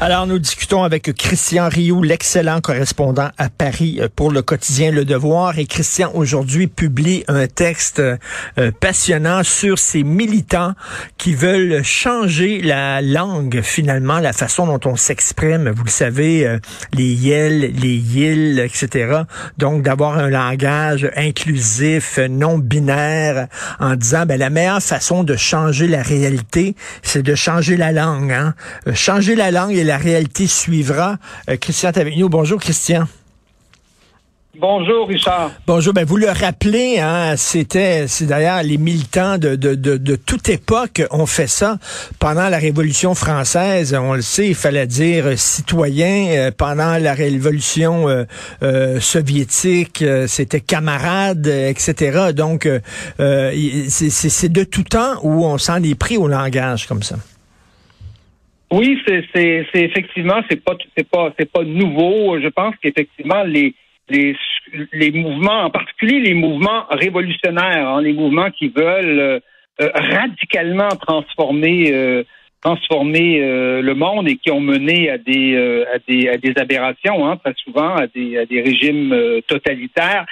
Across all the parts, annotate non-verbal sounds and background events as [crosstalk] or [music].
Alors, nous discutons avec Christian Rioux, l'excellent correspondant à Paris euh, pour le quotidien Le Devoir. Et Christian, aujourd'hui, publie un texte euh, passionnant sur ces militants qui veulent changer la langue, finalement, la façon dont on s'exprime. Vous le savez, euh, les yel, les yil, etc. Donc, d'avoir un langage inclusif, non binaire, en disant, ben, la meilleure façon de changer la réalité, c'est de changer la langue. Hein? Changer la langue et la réalité suivra. Euh, Christian est avec nous. Bonjour, Christian. Bonjour, Richard. Bonjour. Ben, vous le rappelez, hein, c'était, c'est d'ailleurs les militants de, de, de, toute époque ont fait ça pendant la Révolution française. On le sait, il fallait dire citoyen. Euh, pendant la Révolution euh, soviétique, c'était camarade, etc. Donc, c'est de tout temps où on s'en est pris au langage comme ça. Oui, c'est effectivement c'est pas c'est pas c'est pas nouveau. Je pense qu'effectivement les les les mouvements, en particulier les mouvements révolutionnaires, hein, les mouvements qui veulent euh, euh, radicalement transformer euh, transformer le monde et qui ont mené à des à des à des aberrations, hein, très souvent à des à des régimes totalitaires.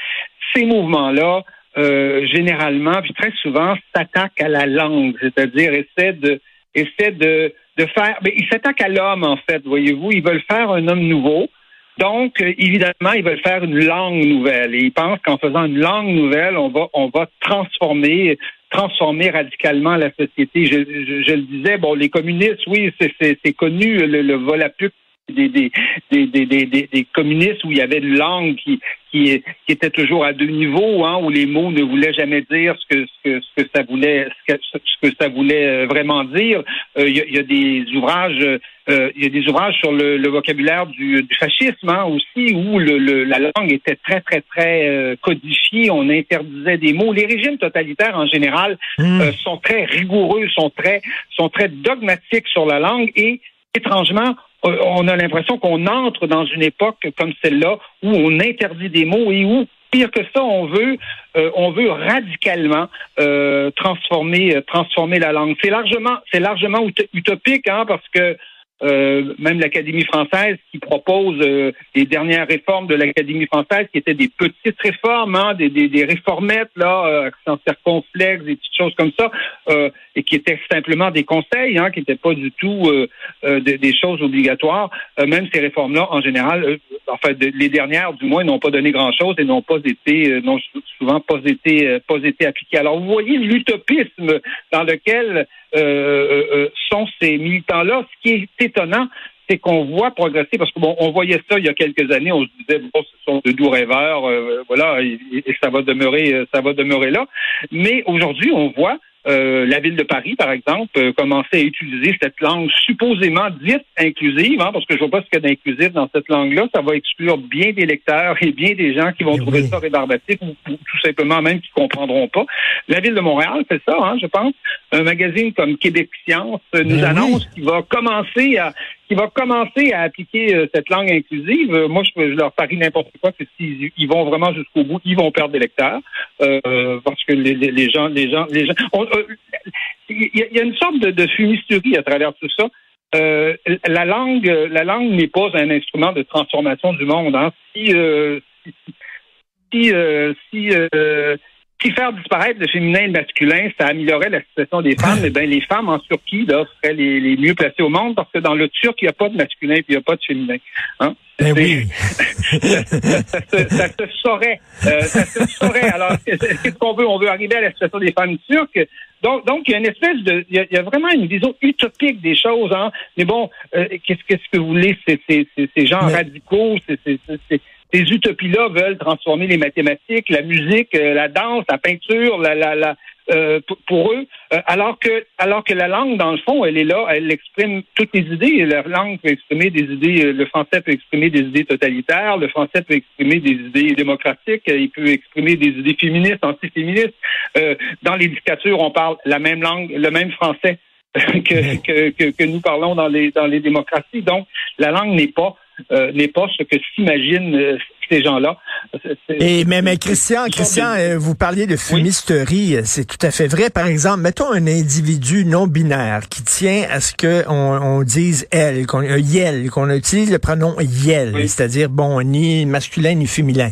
Ces mouvements-là, généralement, puis très souvent, s'attaquent à la langue, c'est-à-dire essaient de essaient de de faire. Mais ils s'attaquent à l'homme, en fait, voyez-vous. Ils veulent faire un homme nouveau. Donc, euh, évidemment, ils veulent faire une langue nouvelle. Et ils pensent qu'en faisant une langue nouvelle, on va, on va transformer, transformer radicalement la société. Je, je, le disais, bon, les communistes, oui, c'est connu, le, le volapük des, des, des, des, des, communistes où il y avait une langue qui, qui, qui était toujours à deux niveaux, hein, où les mots ne voulaient jamais dire ce que, ce que, ce que ça voulait ce que, ce que ça voulait euh, vraiment dire. Euh, il, y a, des ouvrages euh, il y a des ouvrages sur le, le vocabulaire du, du fascisme hein, aussi, où le, le, la langue était très, très, très codifiée. On interdisait des mots. Les régimes totalitaires, en général, mmh. sont très rigoureux, sont très, sont très dogmatiques sur la langue et, étrangement, euh, on a l'impression qu'on entre dans une époque comme celle-là où on interdit des mots et où pire que ça, on veut, euh, on veut radicalement euh, transformer, transformer la langue. C'est largement, c'est largement utopique, hein, parce que euh, même l'Académie française qui propose euh, les dernières réformes de l'Académie française, qui étaient des petites réformes, hein, des, des, des, réformettes là, euh, circonflexe, des petites choses comme ça, euh, et qui étaient simplement des conseils, hein, qui n'étaient pas du tout des, des, choses obligatoires. même ces réformes-là, en général, enfin les dernières, du moins, n'ont pas donné grand-chose et n'ont pas été, n'ont souvent pas été, pas été appliquées. Alors vous voyez l'utopisme dans lequel sont ces militants-là, ce qui est étonnant, c'est qu'on voit progresser, parce qu'on on voyait ça il y a quelques années, on se disait, bon, ce sont de doux rêveurs, euh, voilà, et, ça va demeurer, euh, ça va demeurer là. Mais aujourd'hui, on voit euh, la ville de Paris, par exemple, euh, commencer à utiliser cette langue supposément dite inclusive, hein, parce que je vois pas ce qu'il y a d'inclusif dans cette langue-là. Ça va exclure bien des lecteurs et bien des gens qui vont eh trouver ça rébarbatif ou, tout simplement même qui comprendront pas. La ville de Montréal fait ça, hein, je pense. Un magazine comme Québec Science nous ben annonce qu'il va commencer à qui va commencer à appliquer euh, cette langue inclusive, euh, moi, je, leur parie n'importe quoi que s'ils ils vont vraiment jusqu'au bout, ils vont perdre des lecteurs euh, parce que les, les, gens, les gens, les gens, il y, a une sorte de, de fumisterie à travers tout ça. la langue, la langue n'est pas un instrument de transformation du monde. Hein. Si, si si si faire disparaître le féminin et le masculin, ça améliorerait la situation des femmes, eh bien, les femmes en Turquie là, seraient les, les, mieux placées au monde parce que dans le turc, il n'y a pas de masculin et il n'y a pas de féminin. Hein? Ben oui. ça, [laughs] ça, se saurait. Euh, ça se saurait. Alors, [laughs] qu'est-ce qu'on veut? On veut arriver à la situation des femmes turques. Donc, donc il y a une espèce de, il y a, vraiment une vision utopique des choses. Hein? Mais bon, euh, qu'est-ce, qu'est-ce que vous voulez? C'est, c'est, ces gens radicaux, c'est, c'est ces utopies-là veulent transformer les mathématiques, la musique, euh, la danse, la peinture, la, la, la euh, pour eux, euh, alors que alors que la langue, dans le fond, elle est là, elle exprime toutes les idées. La langue peut exprimer des idées, le français peut exprimer des idées totalitaires, le français peut exprimer des idées démocratiques, il peut exprimer des idées féministes, antiféministes. dans les dictatures, on parle la même langue, le même français que, que, que, que nous parlons dans les dans les démocraties. Donc, la langue n'est pas euh, n'est pas ce que s'imaginent euh, ces gens-là. Et mais, mais Christian, Christian, euh, vous parliez de fumisterie, c'est tout à fait vrai. Par exemple, mettons un individu non binaire qui tient à ce que on, dise elle, qu'on yel, qu'on utilise le pronom yel, c'est-à-dire bon ni masculin ni féminin.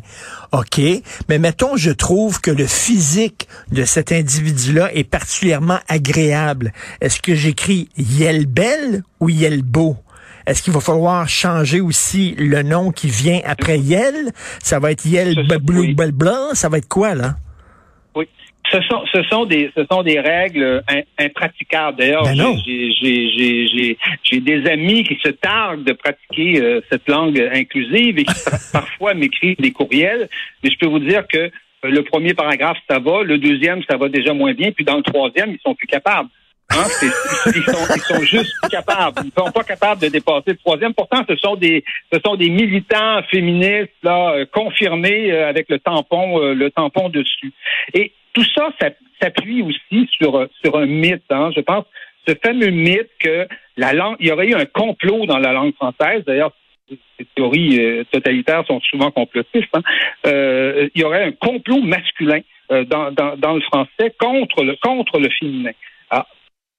OK, mais mettons je trouve que le physique de cet individu-là est particulièrement agréable. Est-ce que j'écris yel belle ou yel beau? Est-ce qu'il va falloir changer aussi le nom qui vient après Yel? Ça va être Yel Blue Blanc? Ça va être quoi, là? Oui. Ce sont, ce sont des, ce sont des règles impraticables. D'ailleurs, ben j'ai des amis qui se tardent de pratiquer euh, cette langue inclusive et qui [laughs] parfois m'écrivent des courriels. Mais je peux vous dire que euh, le premier paragraphe, ça va. Le deuxième, ça va déjà moins bien. Puis dans le troisième, ils sont plus capables. Hein, ils, sont, ils sont juste capables. Ils sont pas capables de dépasser le troisième. Pourtant, ce sont des, ce sont des militants féministes là euh, confirmés euh, avec le tampon, euh, le tampon dessus. Et tout ça, ça s'appuie aussi sur sur un mythe. Hein, je pense ce fameux mythe que la langue, il y aurait eu un complot dans la langue française. D'ailleurs, ces théories totalitaires sont souvent complotistes. Hein. il y aurait un complot masculin dans, dans, dans, le français contre le contre le féminin. Alors,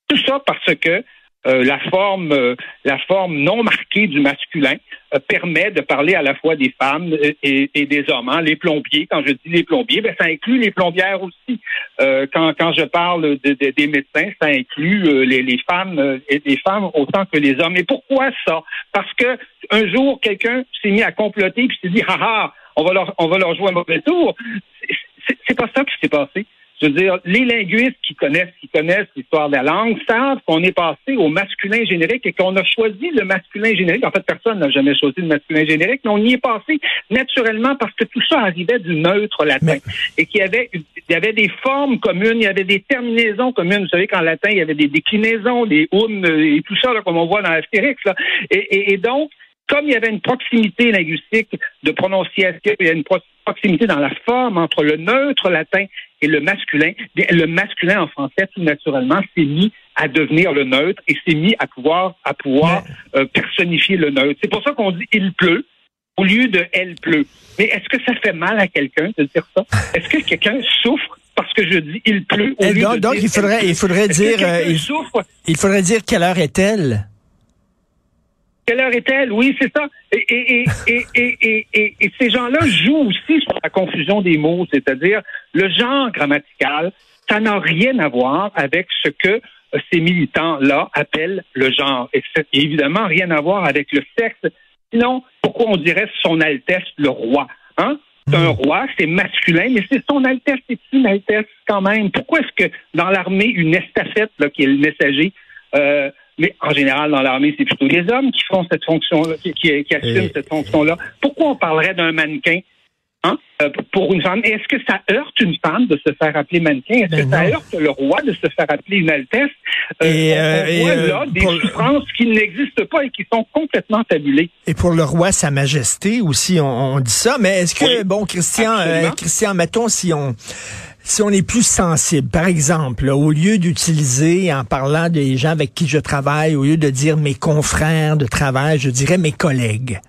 tout ça parce que euh, la forme euh, la forme non marquée du masculin euh, permet de parler à la fois des femmes et, des hommes. Hein. Les plombiers, quand je dis les plombiers, ben, ça inclut les plombières aussi. quand, quand je parle des médecins, ça inclut les, les femmes et les femmes autant que les hommes. Et pourquoi ça? Parce que un jour quelqu'un s'est mis à comploter puis s'est dit ah ah on va leur on va leur jouer un mauvais tour. C'est pas ça qui s'est passé. Je veux dire, les linguistes qui connaissent, qui connaissent l'histoire de la langue savent qu'on est passé au masculin générique et qu'on a choisi le masculin générique. En fait, personne n'a jamais choisi le masculin générique, mais on y est passé naturellement parce que tout ça arrivait du neutre latin et qu'il y avait, il y avait des formes communes, il y avait des terminaisons communes. Vous savez qu'en latin, il y avait des déclinaisons, des un et tout ça, là, comme on voit dans Astérix. Là. Et, et donc, comme il y avait une proximité linguistique de prononciation, il y a une proximité dans la forme entre le neutre latin et le masculin, le masculin en français, tout naturellement, s'est mis à devenir le neutre et s'est mis à pouvoir, à pouvoir euh, personnifier le neutre. C'est pour ça qu'on dit il pleut au lieu de elle pleut. Mais est-ce que ça fait mal à quelqu'un de dire ça? Est-ce que quelqu'un souffre parce que je dis il pleut au lieu donc, de donc il faudrait, il faudrait dire, euh, il, il faudrait dire quelle heure est-elle? Quelle heure est-elle? Oui, c'est ça. [laughs] Et, et, et, et, et ces gens-là jouent aussi sur la confusion des mots, c'est-à-dire le genre grammatical, ça n'a rien à voir avec ce que ces militants-là appellent le genre. Et c'est évidemment rien à voir avec le sexe. Sinon, pourquoi on dirait son Altesse le roi? Hein? C'est un hmm. roi, c'est masculin, mais c'est son Altesse, c'est une Altesse quand même. Pourquoi est-ce que dans l'armée, une estafette, là, qui est le messager, euh, mais en général, dans l'armée, c'est plutôt les hommes qui font cette fonction-là, qui, qui, assument cette fonction-là. Pourquoi on parlerait d'un mannequin Hein? Euh, pour une femme? Est-ce que ça heurte une femme de se faire appeler mannequin? Est-ce que ben ça heurte le roi de se faire appeler une altesse? Euh, et, on, voit là des souffrances qui n'existent pas et qui sont complètement tabulées. Et pour le roi, sa majesté aussi, on, dit ça. Mais est-ce que, bon, Christian, Christian, mettons si on si on est plus sensible, par exemple, au lieu d'utiliser en parlant des gens avec qui je travaille, au lieu de dire mes confrères de travail, je dirais mes collègues.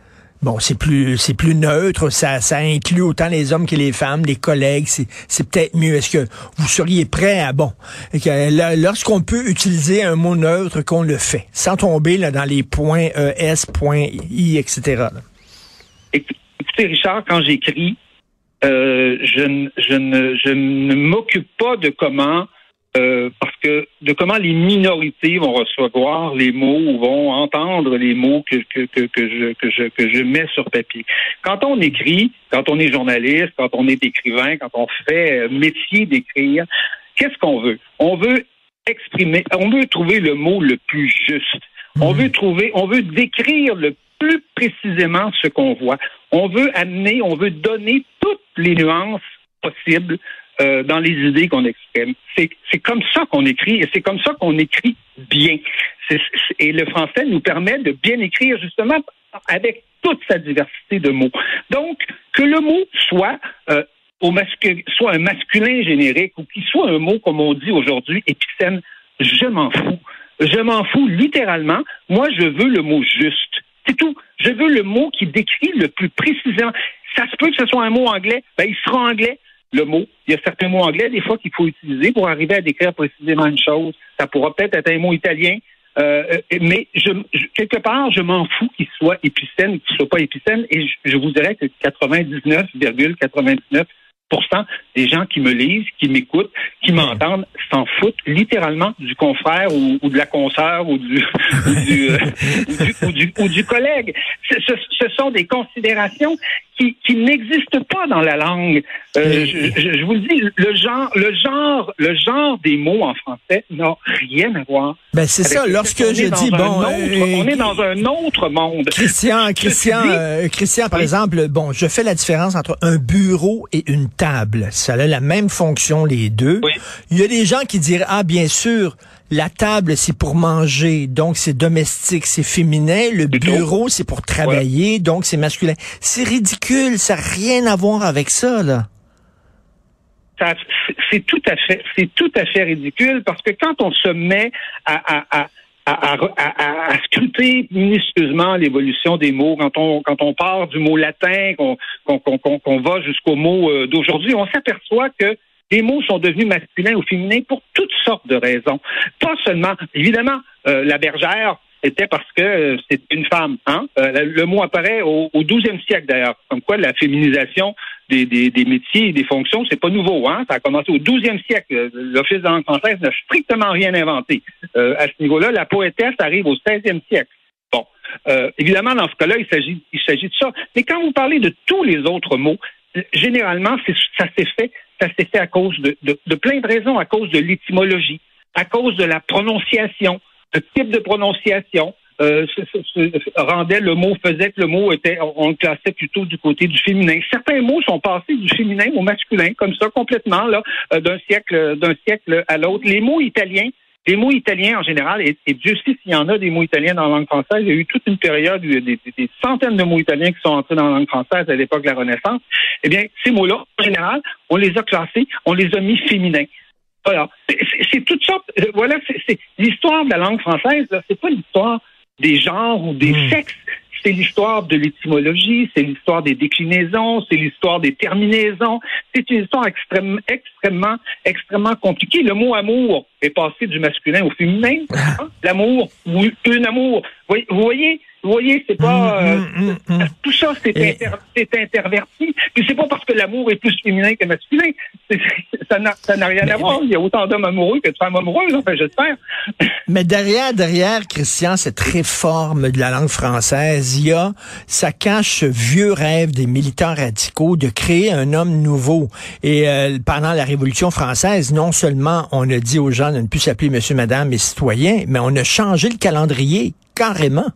Bon, c'est plus c'est plus neutre, ça, ça inclut autant les hommes que les femmes, les collègues, c'est, c'est peut-être mieux. Est-ce que vous seriez prêt à bon lorsqu'on peut utiliser un mot neutre qu'on le fait, sans tomber là dans les points es, points i, etc. Écoutez, Richard, quand j'écris, euh, je, je ne, je ne m'occupe pas de comment euh, parce que de comment les minorités vont recevoir les mots ou vont entendre les mots que, que, que, que, je, que, je, que je mets sur papier. Quand on écrit, quand on est journaliste, quand on est écrivain, quand on fait métier d'écrire, qu'est-ce qu'on veut? On veut exprimer, on veut trouver le mot le plus juste. On hmm. veut trouver, on veut décrire le plus précisément ce qu'on voit. On veut amener, on veut donner toutes les nuances possibles euh, dans les idées qu'on exprime. C'est comme ça qu'on écrit et c'est comme ça qu'on écrit bien. et le français nous permet de bien écrire justement avec toute sa diversité de mots. Donc, que le mot soit euh, soit un masculin générique ou qu'il soit un mot, comme on dit aujourd'hui, épicène, je m'en fous. Je m'en fous littéralement. Moi, je veux le mot juste. C'est tout. Je veux le mot qui décrit le plus précisément. Ça se peut que ce soit un mot anglais, ben, il sera anglais le mot. Il y a certains mots anglais, des fois, qu'il faut utiliser pour arriver à décrire précisément une chose. Ça pourra peut-être être un mot italien, euh, mais je, quelque part, je m'en fous qu'il soit épicène ou qu'il soit pas épicène, et je, je vous dirais que 99,99 des gens qui me lisent, qui m'écoutent, qui m'entendent, s'en foutent littéralement du confrère ou, de la consoeur ou du, [laughs] ou du, collègue. Ce, sont des considérations qui, qui n'existent pas dans la langue. Euh, je, vous le dis, le genre, le genre, le genre des mots en français n'a rien à voir. Ben c'est ça. Lorsque je dis bon, euh, on est dans un autre monde. Christian, Christian, euh, Christian, par exemple, bon, je fais la différence entre un bureau et une table. Ça a la même fonction les deux. Il y a des gens qui diraient ah bien sûr la table, c'est pour manger, donc c'est domestique, c'est féminin. Le bureau, c'est pour travailler, donc c'est masculin. C'est ridicule, ça n'a rien à voir avec ça, là. c'est tout à fait, c'est tout à fait ridicule parce que quand on se met à, à, à scruter minutieusement l'évolution des mots, quand on quand on part du mot latin, qu'on qu'on va jusqu'au mot euh, d'aujourd'hui, on s'aperçoit que les mots sont devenus masculins ou féminins pour toutes sortes de raisons. Pas seulement, évidemment, euh, la bergère, c'était parce que euh, c'est une femme. Hein? Euh, le mot apparaît au, au 12e siècle d'ailleurs, comme quoi la féminisation des, des, métiers et des fonctions, c'est pas nouveau. Hein? Ça a commencé au 12e siècle. L'Office de langue française n'a strictement rien inventé. à ce niveau-là, la poétesse arrive au 16e siècle. Bon, évidemment, dans ce cas-là, il s'agit, il s'agit de ça. Mais quand vous parlez de tous les autres mots, généralement, ça s'est fait ça fait à cause de, de, plein de raisons, à cause de l'étymologie, à cause de la prononciation, le type de prononciation. Euh, rendait le mot, faisait que le mot était, on le classait plutôt du côté du féminin. Certains mots sont passés du féminin au masculin, comme ça, complètement, là, euh, d'un siècle, d'un siècle à l'autre. Les mots italiens, les mots italiens en général, et, Dieu sait s'il y en a des mots italiens dans la langue française, il y a eu toute une période, des, des, des centaines de mots italiens qui sont entrés dans la langue française à l'époque de la Renaissance. Eh bien, ces mots-là, en général, on les a classés, on les a mis féminins. Voilà. C'est toute sorte. Euh, voilà, c'est l'histoire de la langue française. C'est pas l'histoire des genres ou des hmm. sexes c'est l'histoire de l'étymologie, c'est l'histoire des déclinaisons, c'est l'histoire des terminaisons. C'est une histoire extrêmement, extrêmement, extrêmement compliquée. Le mot amour est passé du masculin au féminin. Hein? L'amour ou un amour. Vous voyez, vous voyez, c'est pas mm, mm, euh, mm, tout ça, c'est interverti. Puis c'est pas parce que l'amour est plus féminin que masculin. Ça n'a rien à voir. Il y a autant d'hommes amoureux que de femmes amoureuses, enfin, j'espère. [laughs] Mais derrière, derrière, Christian, cette réforme de la langue française, il y a, ça cache ce vieux rêve des militants radicaux de créer un homme nouveau. Et euh, pendant la Révolution française, non seulement on a dit aux gens de ne plus s'appeler monsieur, madame et citoyen, mais on a changé le calendrier carrément.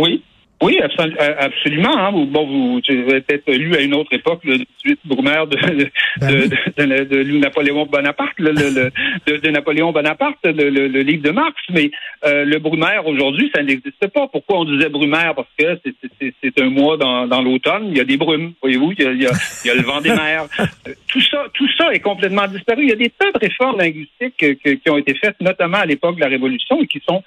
Oui. Oui, euh, absolument. Hein. Bon, vous, avez peut-être lu à une autre époque le 18 Brumaire de, de, ben de, de, Napoléon Bonaparte, le, de, Napoléon Bonaparte, le, livre de Marx. Mais euh, le Brumaire aujourd'hui, ça n'existe pas. Pourquoi on disait Brumaire? Parce que c'est un mois dans, dans l'automne. Il y a des brumes, voyez-vous. Il y a, il y a, le vent des mers. [laughs] Tout ça, tout ça est complètement disparu. Il y a des tas de réformes linguistiques qui ont été faites, notamment à l'époque de la Révolution, et qui sont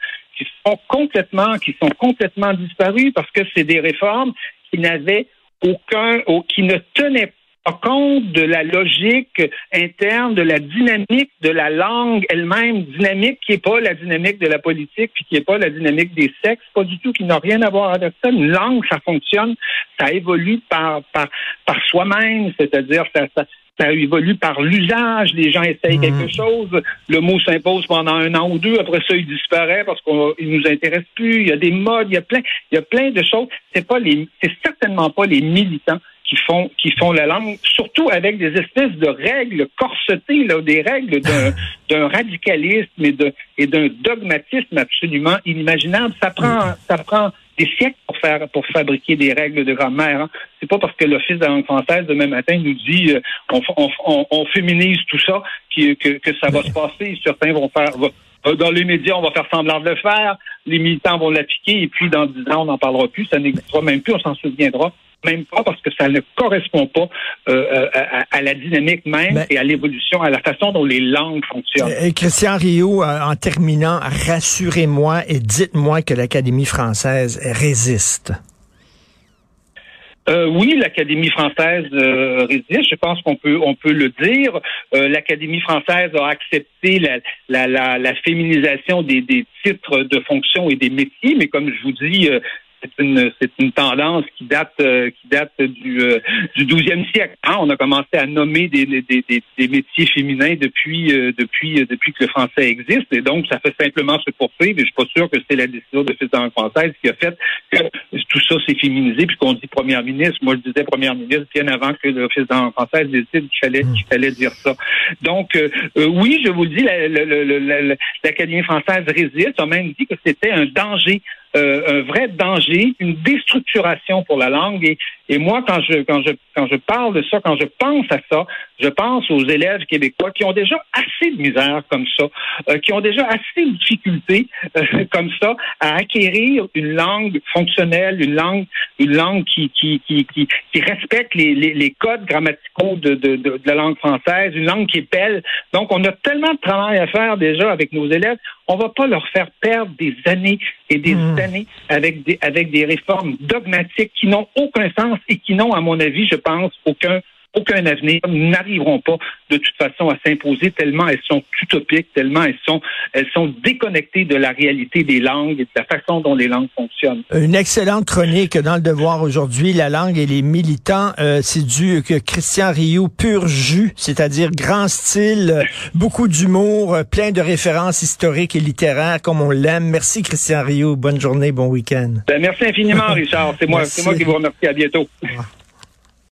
qui sont complètement, qui sont complètement disparus parce que c'est des réformes qui n'avaient aucun, qui ne tenaient pas compte de la logique interne, de la dynamique de la langue elle-même, dynamique qui n'est pas la dynamique de la politique, puis qui n'est pas la dynamique des sexes, pas du tout, qui n'a rien à voir avec ça. Une langue, ça fonctionne, ça évolue par par par soi-même, c'est-à-dire ça, ça ça évolue par l'usage. Les gens essayent mmh. quelque chose. Le mot s'impose pendant un an ou deux. Après ça, il disparaît parce qu'il nous intéresse plus. Il y a des modes. Il y a plein, il y a plein de choses. C'est pas les, c'est certainement pas les militants qui font qui font la langue, surtout avec des espèces de règles corsetées, là, des règles d'un [laughs] radicalisme et d'un dogmatisme absolument inimaginable. Ça prend ça prend des siècles pour faire pour fabriquer des règles de grammaire. Hein. C'est pas parce que l'Office de la langue française demain matin nous dit euh, on, féminise tout ça que, que, ça va se passer. Certains vont faire euh, dans les médias, on va faire semblant de le faire, les militants vont l'appliquer, et puis dans dix ans, on n'en parlera plus, ça n'existera même plus, on s'en souviendra même pas parce que ça ne correspond pas euh, à, la dynamique même ben et à l'évolution, à la façon dont les langues fonctionnent. Christian Rio, en terminant, rassurez-moi et dites-moi que l'Académie française résiste. Euh, oui, l'Académie française euh, résiste. Je pense qu'on peut on peut le dire. Euh, L'Académie française a accepté la, la, la, la féminisation des, des, titres de fonction et des métiers, mais comme je vous dis, euh, c'est une c'est une tendance qui date euh, qui date du euh, du 12e siècle. Hein, on a commencé à nommer des, des, des, des métiers féminins depuis euh, depuis depuis que le français existe et donc ça fait simplement se poursuivre. Et je suis pas sûr que c'est la décision de fils française qui a fait que tout ça s'est féminisé puis qu'on dit première ministre. Moi je disais première ministre bien avant que le fils française décide qu'il fallait qu'il fallait dire ça. Donc oui, je vous le dis, l'Académie française résiste. On a même dit que c'était un danger euh, un vrai danger, une déstructuration pour la langue. Et, et moi, quand je, quand, je, quand je parle de ça, quand je pense à ça, je pense aux élèves québécois qui ont déjà assez de misère comme ça, euh, qui ont déjà assez de difficultés euh, comme ça à acquérir une langue fonctionnelle, une langue, une langue qui, qui, qui, qui, qui respecte les, les, les, codes grammaticaux de, de, de, de la langue française, une langue qui est belle. Donc, on a tellement de travail à faire déjà avec nos élèves. On va pas leur faire perdre des années et des mmh. années avec des, avec des réformes dogmatiques qui n'ont aucun sens et qui n'ont, à mon avis, je pense, aucun aucun avenir, n'arriveront pas de toute façon à s'imposer tellement elles sont utopiques, tellement elles sont, elles sont déconnectées de la réalité des langues et de la façon dont les langues fonctionnent. Une excellente chronique dans le devoir aujourd'hui, la langue et les militants. Euh, c'est du que Christian Rioux pur jus, c'est-à-dire grand style, beaucoup d'humour, plein de références historiques et littéraires comme on l'aime. Merci Christian Rioux, bonne journée, bon week-end. Ben, merci infiniment [laughs] Richard, c'est moi, c'est moi qui vous remercie. À bientôt.